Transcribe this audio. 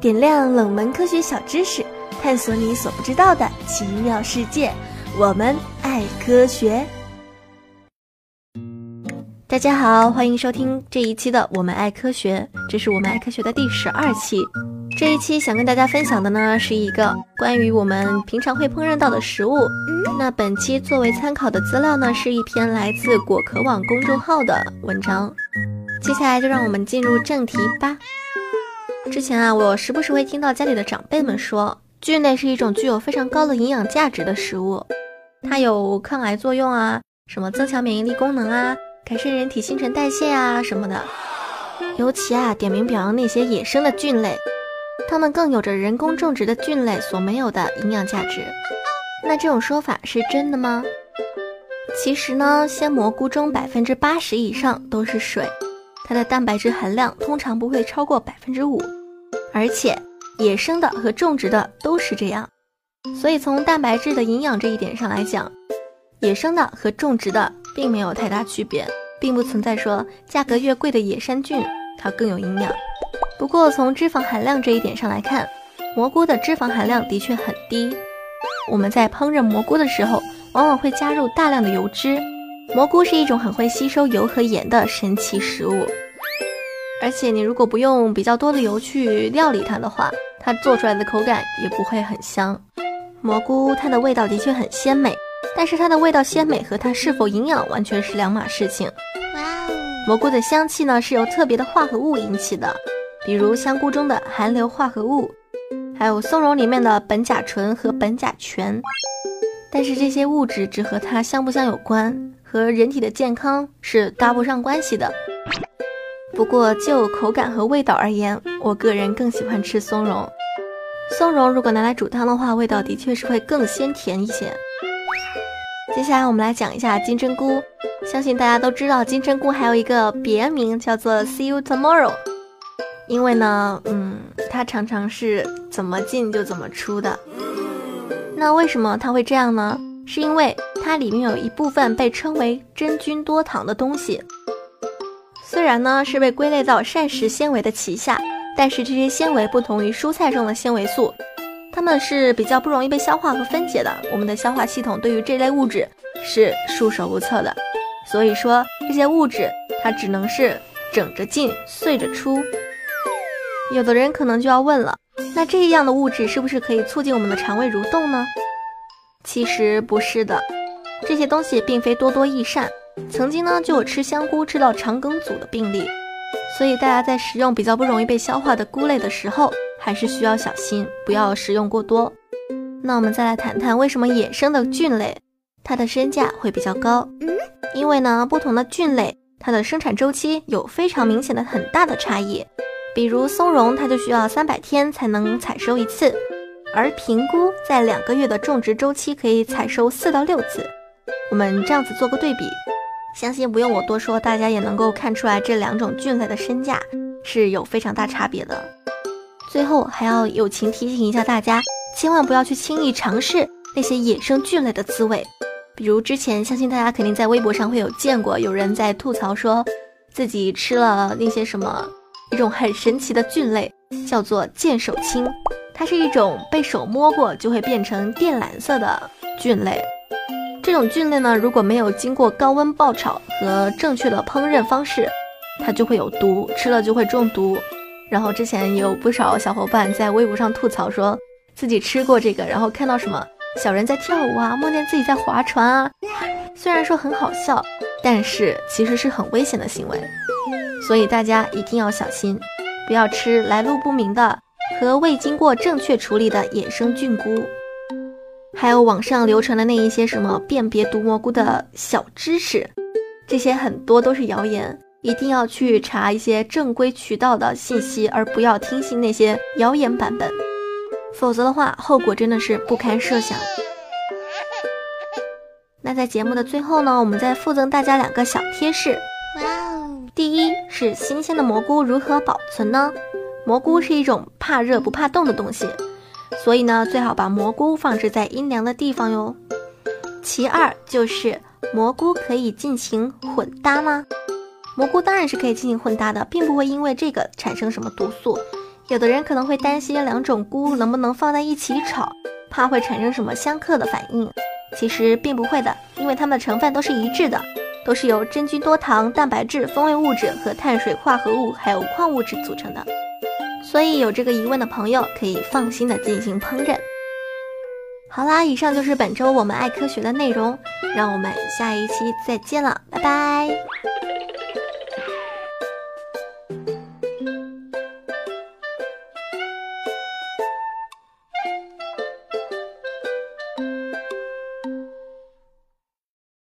点亮冷门科学小知识，探索你所不知道的奇妙世界。我们爱科学。大家好，欢迎收听这一期的《我们爱科学》，这是我们爱科学的第十二期。这一期想跟大家分享的呢，是一个关于我们平常会烹饪到的食物。那本期作为参考的资料呢，是一篇来自果壳网公众号的文章。接下来就让我们进入正题吧。之前啊，我时不时会听到家里的长辈们说，菌类是一种具有非常高的营养价值的食物，它有抗癌作用啊，什么增强免疫力功能啊，改善人体新陈代谢啊什么的。尤其啊，点名表扬那些野生的菌类。它们更有着人工种植的菌类所没有的营养价值。那这种说法是真的吗？其实呢，鲜蘑菇中百分之八十以上都是水，它的蛋白质含量通常不会超过百分之五。而且，野生的和种植的都是这样。所以从蛋白质的营养这一点上来讲，野生的和种植的并没有太大区别，并不存在说价格越贵的野山菌它更有营养。不过从脂肪含量这一点上来看，蘑菇的脂肪含量的确很低。我们在烹饪蘑菇的时候，往往会加入大量的油脂。蘑菇是一种很会吸收油和盐的神奇食物，而且你如果不用比较多的油去料理它的话，它做出来的口感也不会很香。蘑菇它的味道的确很鲜美，但是它的味道鲜美和它是否营养完全是两码事情。哇哦！蘑菇的香气呢是由特别的化合物引起的。比如香菇中的含硫化合物，还有松茸里面的苯甲醇和苯甲醛，但是这些物质只和它香不香有关，和人体的健康是搭不上关系的。不过就口感和味道而言，我个人更喜欢吃松茸。松茸如果拿来煮汤的话，味道的确是会更鲜甜一些。接下来我们来讲一下金针菇，相信大家都知道，金针菇还有一个别名叫做 See you tomorrow。因为呢，嗯，它常常是怎么进就怎么出的。那为什么它会这样呢？是因为它里面有一部分被称为真菌多糖的东西。虽然呢是被归类到膳食纤维的旗下，但是这些纤维不同于蔬菜中的纤维素，它们是比较不容易被消化和分解的。我们的消化系统对于这类物质是束手无策的。所以说这些物质它只能是整着进，碎着出。有的人可能就要问了，那这样的物质是不是可以促进我们的肠胃蠕动呢？其实不是的，这些东西并非多多益善。曾经呢就有吃香菇吃到肠梗阻的病例，所以大家在食用比较不容易被消化的菇类的时候，还是需要小心，不要食用过多。那我们再来谈谈为什么野生的菌类它的身价会比较高？因为呢不同的菌类它的生产周期有非常明显的很大的差异。比如松茸，它就需要三百天才能采收一次，而平菇在两个月的种植周期可以采收四到六次。我们这样子做个对比，相信不用我多说，大家也能够看出来这两种菌类的身价是有非常大差别的。最后还要友情提醒一下大家，千万不要去轻易尝试那些野生菌类的滋味。比如之前，相信大家肯定在微博上会有见过，有人在吐槽说自己吃了那些什么。一种很神奇的菌类叫做剑手青，它是一种被手摸过就会变成靛蓝色的菌类。这种菌类呢，如果没有经过高温爆炒和正确的烹饪方式，它就会有毒，吃了就会中毒。然后之前有不少小伙伴在微博上吐槽，说自己吃过这个，然后看到什么小人在跳舞啊，梦见自己在划船啊，虽然说很好笑，但是其实是很危险的行为。所以大家一定要小心，不要吃来路不明的和未经过正确处理的野生菌菇。还有网上流传的那一些什么辨别毒蘑菇的小知识，这些很多都是谣言，一定要去查一些正规渠道的信息，而不要听信那些谣言版本，否则的话，后果真的是不堪设想。那在节目的最后呢，我们再附赠大家两个小贴士。第一是新鲜的蘑菇如何保存呢？蘑菇是一种怕热不怕冻的东西，所以呢最好把蘑菇放置在阴凉的地方哟。其二就是蘑菇可以进行混搭吗？蘑菇当然是可以进行混搭的，并不会因为这个产生什么毒素，有的人可能会担心两种菇能不能放在一起炒，怕会产生什么相克的反应。其实并不会的，因为它们的成分都是一致的，都是由真菌多糖、蛋白质、风味物质和碳水化合物还有矿物质组成的。所以有这个疑问的朋友可以放心的进行烹饪。好啦，以上就是本周我们爱科学的内容，让我们下一期再见了，拜拜。